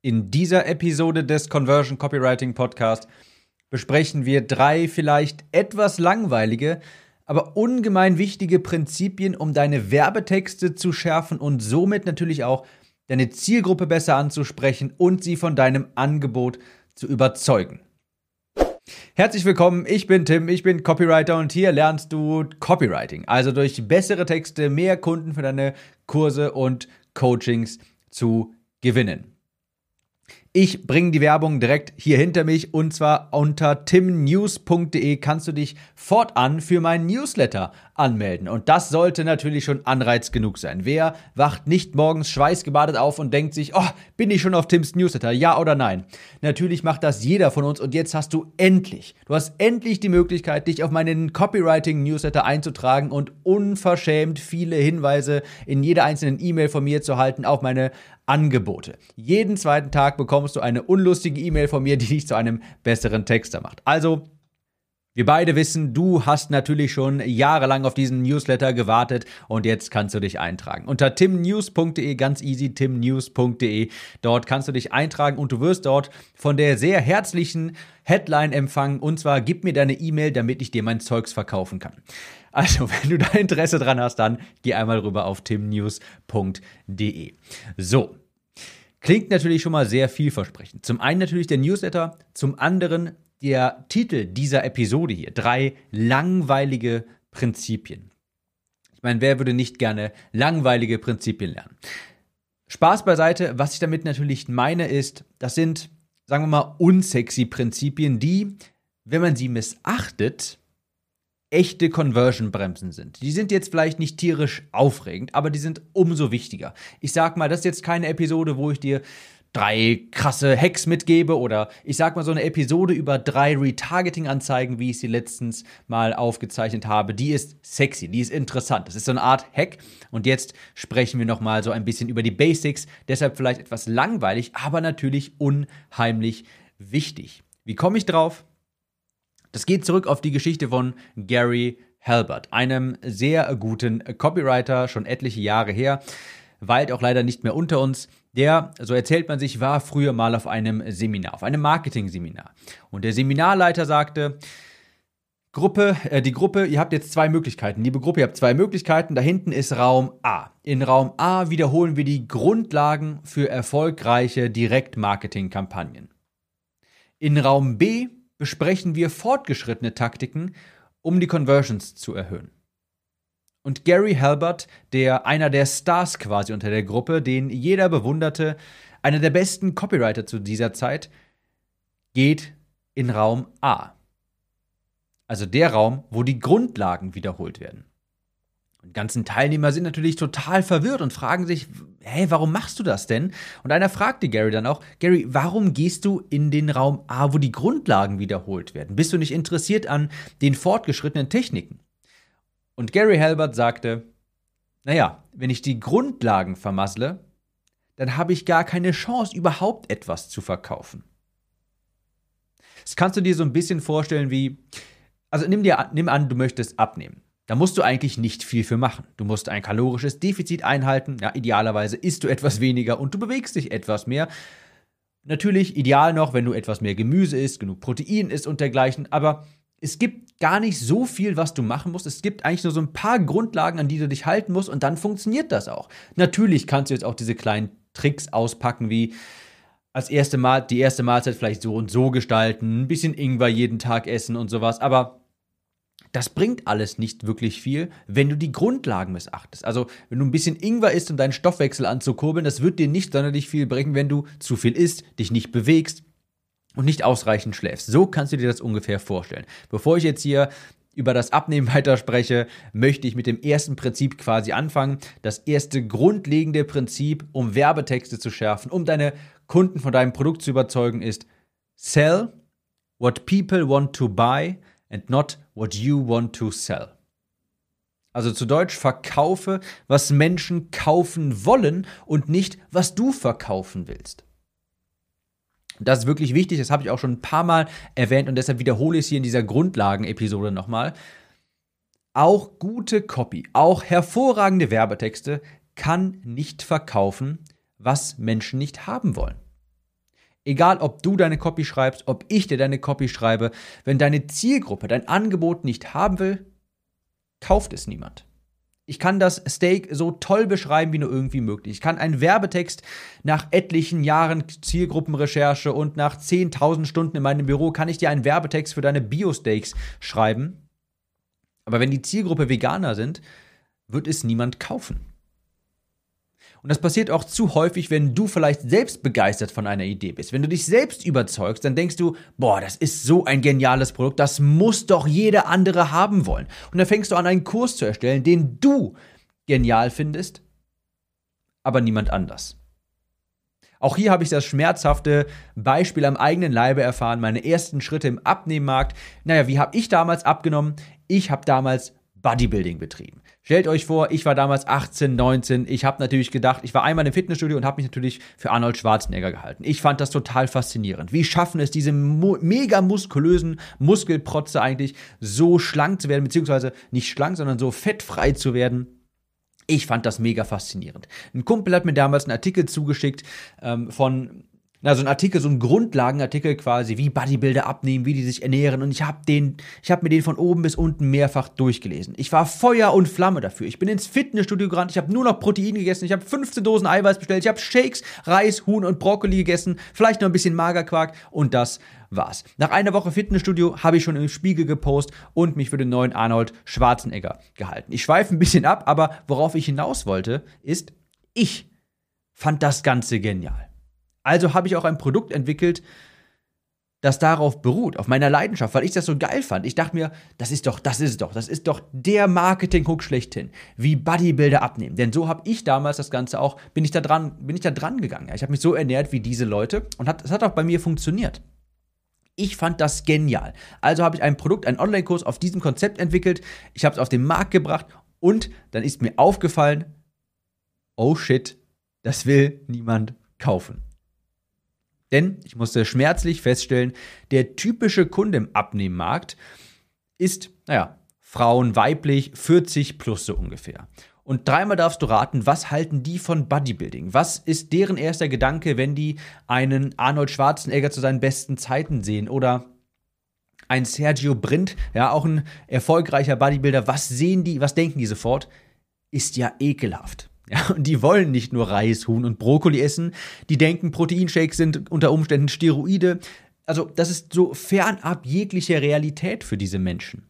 In dieser Episode des Conversion Copywriting Podcast besprechen wir drei vielleicht etwas langweilige, aber ungemein wichtige Prinzipien, um deine Werbetexte zu schärfen und somit natürlich auch deine Zielgruppe besser anzusprechen und sie von deinem Angebot zu überzeugen. Herzlich willkommen, ich bin Tim, ich bin Copywriter und hier lernst du Copywriting, also durch bessere Texte mehr Kunden für deine Kurse und Coachings zu gewinnen. Ich bringe die Werbung direkt hier hinter mich und zwar unter timnews.de kannst du dich fortan für meinen Newsletter anmelden. Und das sollte natürlich schon Anreiz genug sein. Wer wacht nicht morgens schweißgebadet auf und denkt sich, oh, bin ich schon auf Tims Newsletter? Ja oder nein? Natürlich macht das jeder von uns und jetzt hast du endlich, du hast endlich die Möglichkeit, dich auf meinen Copywriting-Newsletter einzutragen und unverschämt viele Hinweise in jeder einzelnen E-Mail von mir zu halten auf meine Angebote. Jeden zweiten Tag bekommst du eine unlustige E-Mail von mir, die dich zu einem besseren Texter macht. Also, wir beide wissen, du hast natürlich schon jahrelang auf diesen Newsletter gewartet und jetzt kannst du dich eintragen. Unter timnews.de, ganz easy, timnews.de. Dort kannst du dich eintragen und du wirst dort von der sehr herzlichen Headline empfangen und zwar gib mir deine E-Mail, damit ich dir mein Zeugs verkaufen kann. Also, wenn du da Interesse dran hast, dann geh einmal rüber auf timnews.de. So. Klingt natürlich schon mal sehr vielversprechend. Zum einen natürlich der Newsletter, zum anderen der Titel dieser Episode hier. Drei langweilige Prinzipien. Ich meine, wer würde nicht gerne langweilige Prinzipien lernen? Spaß beiseite, was ich damit natürlich meine, ist, das sind, sagen wir mal, unsexy Prinzipien, die, wenn man sie missachtet, echte Conversion-Bremsen sind. Die sind jetzt vielleicht nicht tierisch aufregend, aber die sind umso wichtiger. Ich sag mal, das ist jetzt keine Episode, wo ich dir drei krasse Hacks mitgebe oder ich sag mal so eine Episode über drei Retargeting-Anzeigen, wie ich sie letztens mal aufgezeichnet habe. Die ist sexy, die ist interessant. Das ist so eine Art Hack. Und jetzt sprechen wir nochmal so ein bisschen über die Basics. Deshalb vielleicht etwas langweilig, aber natürlich unheimlich wichtig. Wie komme ich drauf? Das geht zurück auf die Geschichte von Gary Halbert, einem sehr guten Copywriter, schon etliche Jahre her, weilt auch leider nicht mehr unter uns. Der, so erzählt man sich, war früher mal auf einem Seminar, auf einem Marketing-Seminar. Und der Seminarleiter sagte, Gruppe, äh, die Gruppe, ihr habt jetzt zwei Möglichkeiten. Liebe Gruppe, ihr habt zwei Möglichkeiten. Da hinten ist Raum A. In Raum A wiederholen wir die Grundlagen für erfolgreiche Direktmarketing-Kampagnen. In Raum B besprechen wir fortgeschrittene Taktiken, um die Conversions zu erhöhen. Und Gary Halbert, der einer der Stars quasi unter der Gruppe, den jeder bewunderte, einer der besten Copywriter zu dieser Zeit, geht in Raum A. Also der Raum, wo die Grundlagen wiederholt werden. Und die ganzen Teilnehmer sind natürlich total verwirrt und fragen sich, hey, warum machst du das denn? Und einer fragte Gary dann auch, Gary, warum gehst du in den Raum A, wo die Grundlagen wiederholt werden? Bist du nicht interessiert an den fortgeschrittenen Techniken? Und Gary Halbert sagte, naja, wenn ich die Grundlagen vermassle, dann habe ich gar keine Chance, überhaupt etwas zu verkaufen. Das kannst du dir so ein bisschen vorstellen wie, also nimm dir nimm an, du möchtest abnehmen. Da musst du eigentlich nicht viel für machen. Du musst ein kalorisches Defizit einhalten. Ja, idealerweise isst du etwas weniger und du bewegst dich etwas mehr. Natürlich ideal noch, wenn du etwas mehr Gemüse isst, genug Protein isst und dergleichen. Aber es gibt gar nicht so viel, was du machen musst. Es gibt eigentlich nur so ein paar Grundlagen, an die du dich halten musst und dann funktioniert das auch. Natürlich kannst du jetzt auch diese kleinen Tricks auspacken, wie als erste Mal die erste Mahlzeit vielleicht so und so gestalten, ein bisschen Ingwer jeden Tag essen und sowas. Aber das bringt alles nicht wirklich viel, wenn du die Grundlagen missachtest. Also, wenn du ein bisschen Ingwer isst, um deinen Stoffwechsel anzukurbeln, das wird dir nicht sonderlich viel bringen, wenn du zu viel isst, dich nicht bewegst und nicht ausreichend schläfst. So kannst du dir das ungefähr vorstellen. Bevor ich jetzt hier über das Abnehmen weiterspreche, möchte ich mit dem ersten Prinzip quasi anfangen. Das erste grundlegende Prinzip, um Werbetexte zu schärfen, um deine Kunden von deinem Produkt zu überzeugen, ist Sell what people want to buy and not what you want to sell. Also zu Deutsch, verkaufe, was Menschen kaufen wollen und nicht, was du verkaufen willst. Das ist wirklich wichtig, das habe ich auch schon ein paar Mal erwähnt und deshalb wiederhole ich es hier in dieser Grundlagen-Episode nochmal. Auch gute Copy, auch hervorragende Werbetexte kann nicht verkaufen, was Menschen nicht haben wollen. Egal, ob du deine Copy schreibst, ob ich dir deine Copy schreibe, wenn deine Zielgruppe dein Angebot nicht haben will, kauft es niemand. Ich kann das Steak so toll beschreiben wie nur irgendwie möglich. Ich kann einen Werbetext nach etlichen Jahren Zielgruppenrecherche und nach 10.000 Stunden in meinem Büro kann ich dir einen Werbetext für deine Bio-Steaks schreiben. Aber wenn die Zielgruppe Veganer sind, wird es niemand kaufen. Und das passiert auch zu häufig, wenn du vielleicht selbst begeistert von einer Idee bist. Wenn du dich selbst überzeugst, dann denkst du, boah, das ist so ein geniales Produkt, das muss doch jeder andere haben wollen. Und dann fängst du an, einen Kurs zu erstellen, den du genial findest, aber niemand anders. Auch hier habe ich das schmerzhafte Beispiel am eigenen Leibe erfahren, meine ersten Schritte im Abnehmmarkt. Naja, wie habe ich damals abgenommen? Ich habe damals Bodybuilding betrieben. Stellt euch vor, ich war damals 18, 19. Ich habe natürlich gedacht, ich war einmal im Fitnessstudio und habe mich natürlich für Arnold Schwarzenegger gehalten. Ich fand das total faszinierend. Wie schaffen es diese mega muskulösen Muskelprotze eigentlich so schlank zu werden, beziehungsweise nicht schlank, sondern so fettfrei zu werden? Ich fand das mega faszinierend. Ein Kumpel hat mir damals einen Artikel zugeschickt ähm, von na, so ein Artikel, so ein Grundlagenartikel quasi, wie Bodybuilder abnehmen, wie die sich ernähren. Und ich habe den, ich habe mir den von oben bis unten mehrfach durchgelesen. Ich war Feuer und Flamme dafür. Ich bin ins Fitnessstudio gerannt, ich habe nur noch Protein gegessen, ich habe 15 Dosen Eiweiß bestellt, ich habe Shakes, Reis, Huhn und Brokkoli gegessen, vielleicht noch ein bisschen Magerquark und das war's. Nach einer Woche Fitnessstudio habe ich schon im Spiegel gepostet und mich für den neuen Arnold Schwarzenegger gehalten. Ich schweife ein bisschen ab, aber worauf ich hinaus wollte, ist, ich fand das Ganze genial. Also habe ich auch ein Produkt entwickelt, das darauf beruht, auf meiner Leidenschaft, weil ich das so geil fand. Ich dachte mir, das ist doch, das ist doch, das ist doch der Marketing-Hook schlechthin, wie Bodybuilder abnehmen. Denn so habe ich damals das Ganze auch, bin ich da dran, bin ich da dran gegangen. Ich habe mich so ernährt wie diese Leute und es hat auch bei mir funktioniert. Ich fand das genial. Also habe ich ein Produkt, einen Online-Kurs auf diesem Konzept entwickelt. Ich habe es auf den Markt gebracht und dann ist mir aufgefallen, oh shit, das will niemand kaufen. Denn ich musste schmerzlich feststellen, der typische Kunde im Abnehmmarkt ist, naja, Frauen weiblich, 40 plus so ungefähr. Und dreimal darfst du raten, was halten die von Bodybuilding? Was ist deren erster Gedanke, wenn die einen Arnold Schwarzenegger zu seinen besten Zeiten sehen? Oder ein Sergio Brindt, ja, auch ein erfolgreicher Bodybuilder. Was sehen die, was denken die sofort? Ist ja ekelhaft. Ja, und die wollen nicht nur Reis, Huhn und Brokkoli essen, die denken, Proteinshakes sind unter Umständen Steroide. Also, das ist so fernab jeglicher Realität für diese Menschen.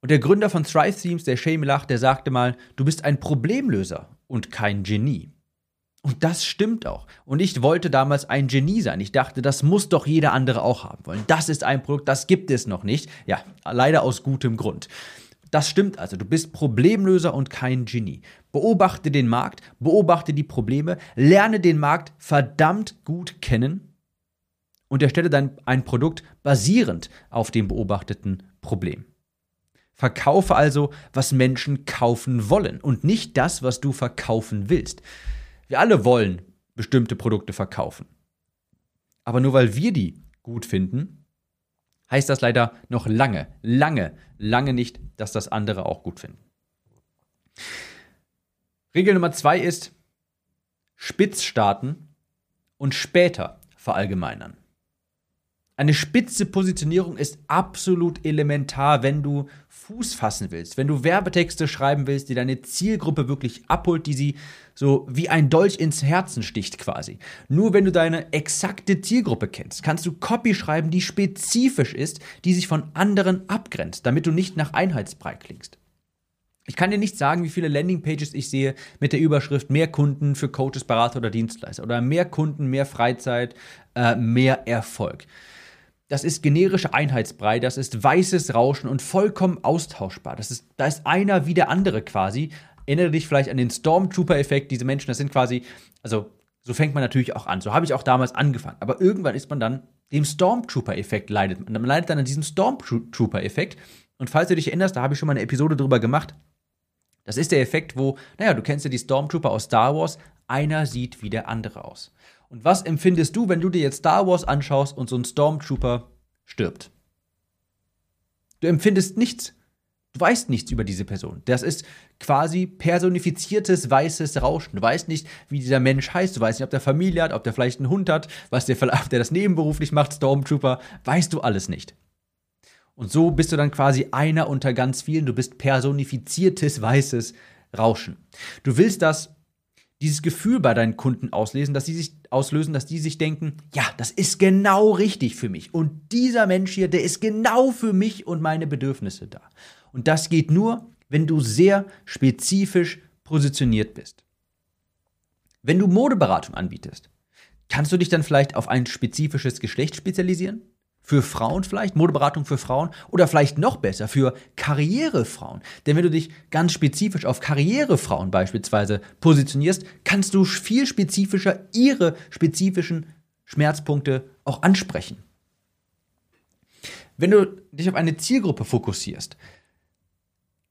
Und der Gründer von Thrive Themes, der Shay Milach, der sagte mal, du bist ein Problemlöser und kein Genie. Und das stimmt auch. Und ich wollte damals ein Genie sein. Ich dachte, das muss doch jeder andere auch haben wollen. Das ist ein Produkt, das gibt es noch nicht. Ja, leider aus gutem Grund. Das stimmt also, du bist Problemlöser und kein Genie. Beobachte den Markt, beobachte die Probleme, lerne den Markt verdammt gut kennen und erstelle dann ein Produkt basierend auf dem beobachteten Problem. Verkaufe also, was Menschen kaufen wollen und nicht das, was du verkaufen willst. Wir alle wollen bestimmte Produkte verkaufen. Aber nur weil wir die gut finden, heißt das leider noch lange, lange, lange nicht, dass das andere auch gut finden. Regel Nummer zwei ist, spitz starten und später verallgemeinern. Eine spitze Positionierung ist absolut elementar, wenn du Fuß fassen willst, wenn du Werbetexte schreiben willst, die deine Zielgruppe wirklich abholt, die sie so wie ein Dolch ins Herzen sticht quasi. Nur wenn du deine exakte Zielgruppe kennst, kannst du Copy schreiben, die spezifisch ist, die sich von anderen abgrenzt, damit du nicht nach Einheitsbrei klingst. Ich kann dir nicht sagen, wie viele Landingpages ich sehe mit der Überschrift mehr Kunden für Coaches, Berater oder Dienstleister oder mehr Kunden, mehr Freizeit, äh, mehr Erfolg. Das ist generische Einheitsbrei, das ist weißes Rauschen und vollkommen austauschbar. Das ist, da ist einer wie der andere quasi. Erinnere dich vielleicht an den Stormtrooper-Effekt. Diese Menschen, das sind quasi, also so fängt man natürlich auch an. So habe ich auch damals angefangen. Aber irgendwann ist man dann dem Stormtrooper-Effekt leidet. Man leidet dann an diesem Stormtrooper-Effekt. Und falls du dich erinnerst, da habe ich schon mal eine Episode drüber gemacht. Das ist der Effekt, wo, naja, du kennst ja die Stormtrooper aus Star Wars, einer sieht wie der andere aus. Und was empfindest du, wenn du dir jetzt Star Wars anschaust und so ein Stormtrooper stirbt? Du empfindest nichts. Du weißt nichts über diese Person. Das ist quasi personifiziertes weißes Rauschen. Du weißt nicht, wie dieser Mensch heißt. Du weißt nicht, ob der Familie hat, ob der vielleicht einen Hund hat, was der, ob der das nebenberuflich macht, Stormtrooper. Weißt du alles nicht. Und so bist du dann quasi einer unter ganz vielen. Du bist personifiziertes weißes Rauschen. Du willst das, dieses Gefühl bei deinen Kunden auslesen, dass sie sich auslösen, dass die sich denken, ja, das ist genau richtig für mich. Und dieser Mensch hier, der ist genau für mich und meine Bedürfnisse da. Und das geht nur, wenn du sehr spezifisch positioniert bist. Wenn du Modeberatung anbietest, kannst du dich dann vielleicht auf ein spezifisches Geschlecht spezialisieren? Für Frauen vielleicht, Modeberatung für Frauen oder vielleicht noch besser für Karrierefrauen. Denn wenn du dich ganz spezifisch auf Karrierefrauen beispielsweise positionierst, kannst du viel spezifischer ihre spezifischen Schmerzpunkte auch ansprechen. Wenn du dich auf eine Zielgruppe fokussierst,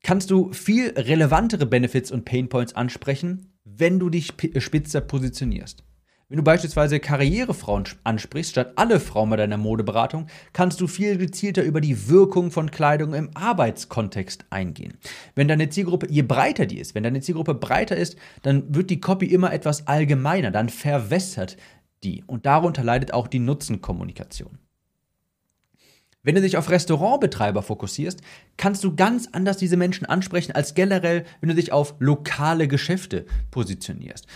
kannst du viel relevantere Benefits und Painpoints ansprechen, wenn du dich spitzer positionierst. Wenn du beispielsweise Karrierefrauen ansprichst, statt alle Frauen bei deiner Modeberatung, kannst du viel gezielter über die Wirkung von Kleidung im Arbeitskontext eingehen. Wenn deine Zielgruppe, je breiter die ist, wenn deine Zielgruppe breiter ist, dann wird die Copy immer etwas allgemeiner, dann verwässert die und darunter leidet auch die Nutzenkommunikation. Wenn du dich auf Restaurantbetreiber fokussierst, kannst du ganz anders diese Menschen ansprechen als generell, wenn du dich auf lokale Geschäfte positionierst.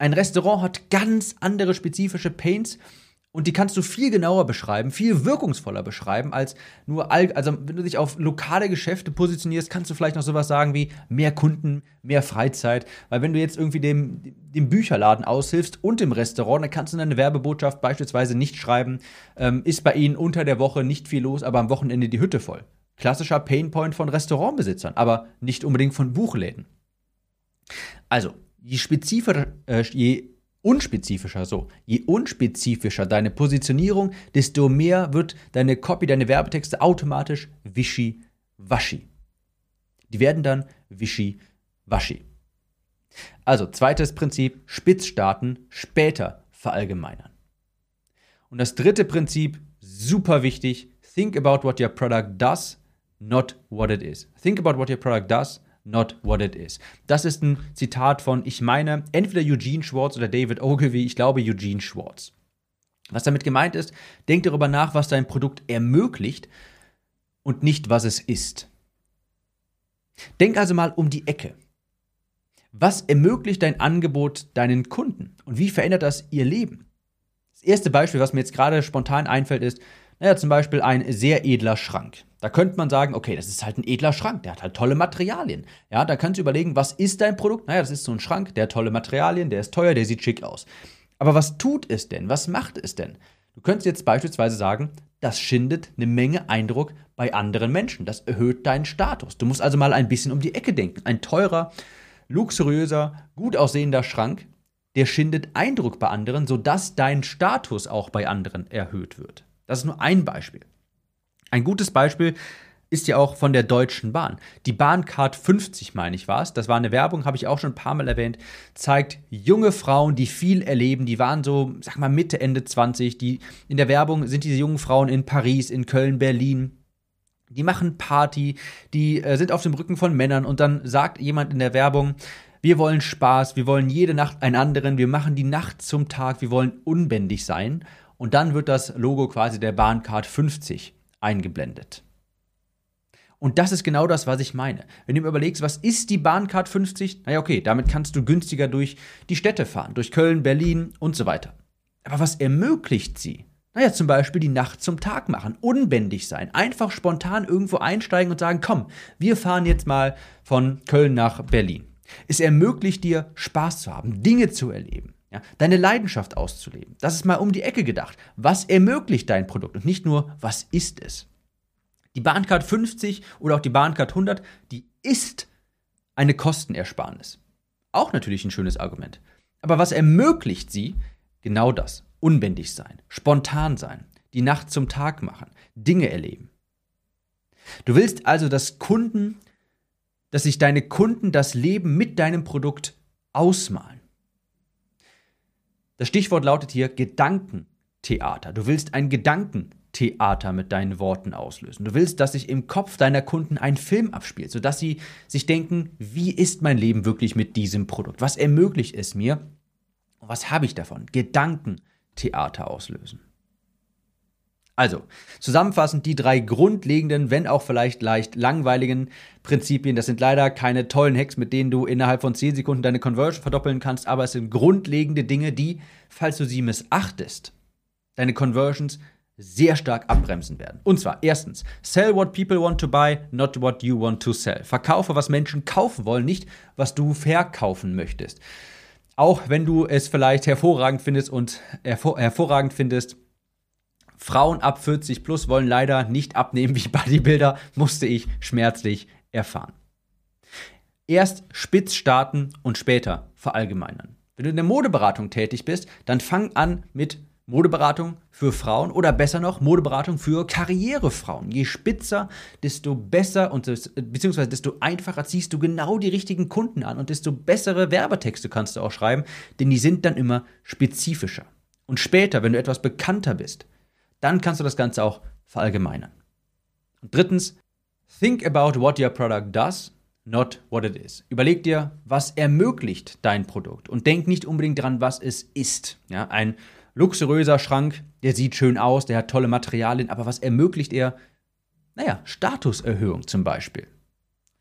Ein Restaurant hat ganz andere spezifische Paints und die kannst du viel genauer beschreiben, viel wirkungsvoller beschreiben als nur, all, also wenn du dich auf lokale Geschäfte positionierst, kannst du vielleicht noch sowas sagen wie mehr Kunden, mehr Freizeit. Weil wenn du jetzt irgendwie dem, dem Bücherladen aushilfst und dem Restaurant, dann kannst du eine Werbebotschaft beispielsweise nicht schreiben, ähm, ist bei ihnen unter der Woche nicht viel los, aber am Wochenende die Hütte voll. Klassischer Painpoint von Restaurantbesitzern, aber nicht unbedingt von Buchläden. Also, je spezifischer, äh, je unspezifischer so. Je unspezifischer deine Positionierung, desto mehr wird deine Copy, deine Werbetexte automatisch wischi-waschi. Die werden dann wischi-waschi. Also zweites Prinzip, spitz starten, später verallgemeinern. Und das dritte Prinzip, super wichtig, think about what your product does, not what it is. Think about what your product does, not what it is. Das ist ein Zitat von, ich meine, entweder Eugene Schwartz oder David Ogilvy, ich glaube Eugene Schwartz. Was damit gemeint ist, denk darüber nach, was dein Produkt ermöglicht und nicht, was es ist. Denk also mal um die Ecke. Was ermöglicht dein Angebot deinen Kunden und wie verändert das ihr Leben? Das erste Beispiel, was mir jetzt gerade spontan einfällt, ist, naja, zum Beispiel ein sehr edler Schrank. Da könnte man sagen, okay, das ist halt ein edler Schrank, der hat halt tolle Materialien. Ja, da kannst du überlegen, was ist dein Produkt? Naja, das ist so ein Schrank, der hat tolle Materialien, der ist teuer, der sieht schick aus. Aber was tut es denn? Was macht es denn? Du könntest jetzt beispielsweise sagen, das schindet eine Menge Eindruck bei anderen Menschen. Das erhöht deinen Status. Du musst also mal ein bisschen um die Ecke denken. Ein teurer, luxuriöser, gut aussehender Schrank, der schindet Eindruck bei anderen, sodass dein Status auch bei anderen erhöht wird. Das ist nur ein Beispiel. Ein gutes Beispiel ist ja auch von der Deutschen Bahn. Die Bahncard 50, meine ich, war es. Das war eine Werbung, habe ich auch schon ein paar Mal erwähnt. Zeigt junge Frauen, die viel erleben. Die waren so, sag mal, Mitte, Ende 20. Die, in der Werbung sind diese jungen Frauen in Paris, in Köln, Berlin. Die machen Party, die äh, sind auf dem Rücken von Männern und dann sagt jemand in der Werbung, wir wollen Spaß, wir wollen jede Nacht einen anderen, wir machen die Nacht zum Tag, wir wollen unbändig sein. Und dann wird das Logo quasi der Bahncard 50 eingeblendet. Und das ist genau das, was ich meine. Wenn du mir überlegst, was ist die Bahncard 50? Naja, okay, damit kannst du günstiger durch die Städte fahren, durch Köln, Berlin und so weiter. Aber was ermöglicht sie? Naja, zum Beispiel die Nacht zum Tag machen, unbändig sein, einfach spontan irgendwo einsteigen und sagen, komm, wir fahren jetzt mal von Köln nach Berlin. Es ermöglicht dir, Spaß zu haben, Dinge zu erleben. Ja, deine Leidenschaft auszuleben. Das ist mal um die Ecke gedacht. Was ermöglicht dein Produkt und nicht nur, was ist es? Die Bahncard 50 oder auch die Bahncard 100, die ist eine Kostenersparnis. Auch natürlich ein schönes Argument. Aber was ermöglicht sie? Genau das. Unbändig sein, spontan sein, die Nacht zum Tag machen, Dinge erleben. Du willst also, dass Kunden, dass sich deine Kunden das Leben mit deinem Produkt ausmalen. Das Stichwort lautet hier Gedankentheater. Du willst ein Gedankentheater Theater mit deinen Worten auslösen. Du willst, dass sich im Kopf deiner Kunden ein Film abspielt, sodass sie sich denken, wie ist mein Leben wirklich mit diesem Produkt? Was ermöglicht es mir? Und was habe ich davon? Gedankentheater auslösen. Also, zusammenfassend die drei grundlegenden, wenn auch vielleicht leicht langweiligen Prinzipien. Das sind leider keine tollen Hacks, mit denen du innerhalb von 10 Sekunden deine Conversion verdoppeln kannst, aber es sind grundlegende Dinge, die, falls du sie missachtest, deine Conversions sehr stark abbremsen werden. Und zwar erstens, sell what people want to buy, not what you want to sell. Verkaufe, was Menschen kaufen wollen, nicht was du verkaufen möchtest. Auch wenn du es vielleicht hervorragend findest und hervor hervorragend findest, Frauen ab 40 plus wollen leider nicht abnehmen wie Bodybuilder, musste ich schmerzlich erfahren. Erst spitz starten und später verallgemeinern. Wenn du in der Modeberatung tätig bist, dann fang an mit Modeberatung für Frauen oder besser noch Modeberatung für Karrierefrauen. Je spitzer, desto besser und beziehungsweise desto einfacher ziehst du genau die richtigen Kunden an und desto bessere Werbetexte kannst du auch schreiben, denn die sind dann immer spezifischer. Und später, wenn du etwas bekannter bist, dann kannst du das Ganze auch verallgemeinern. Und drittens, think about what your product does, not what it is. Überleg dir, was ermöglicht dein Produkt und denk nicht unbedingt dran, was es ist. Ja, ein luxuriöser Schrank, der sieht schön aus, der hat tolle Materialien, aber was ermöglicht er? Naja, Statuserhöhung zum Beispiel.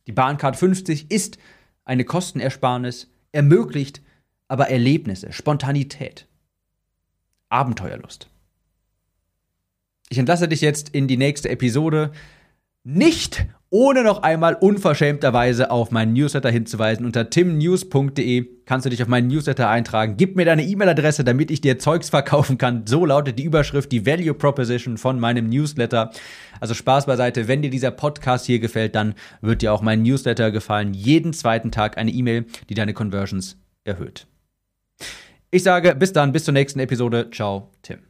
Die Bahncard 50 ist eine Kostenersparnis, ermöglicht aber Erlebnisse, Spontanität, Abenteuerlust. Ich entlasse dich jetzt in die nächste Episode. Nicht ohne noch einmal unverschämterweise auf meinen Newsletter hinzuweisen. Unter timnews.de kannst du dich auf meinen Newsletter eintragen. Gib mir deine E-Mail-Adresse, damit ich dir Zeugs verkaufen kann. So lautet die Überschrift, die Value Proposition von meinem Newsletter. Also Spaß beiseite. Wenn dir dieser Podcast hier gefällt, dann wird dir auch mein Newsletter gefallen. Jeden zweiten Tag eine E-Mail, die deine Conversions erhöht. Ich sage bis dann, bis zur nächsten Episode. Ciao, Tim.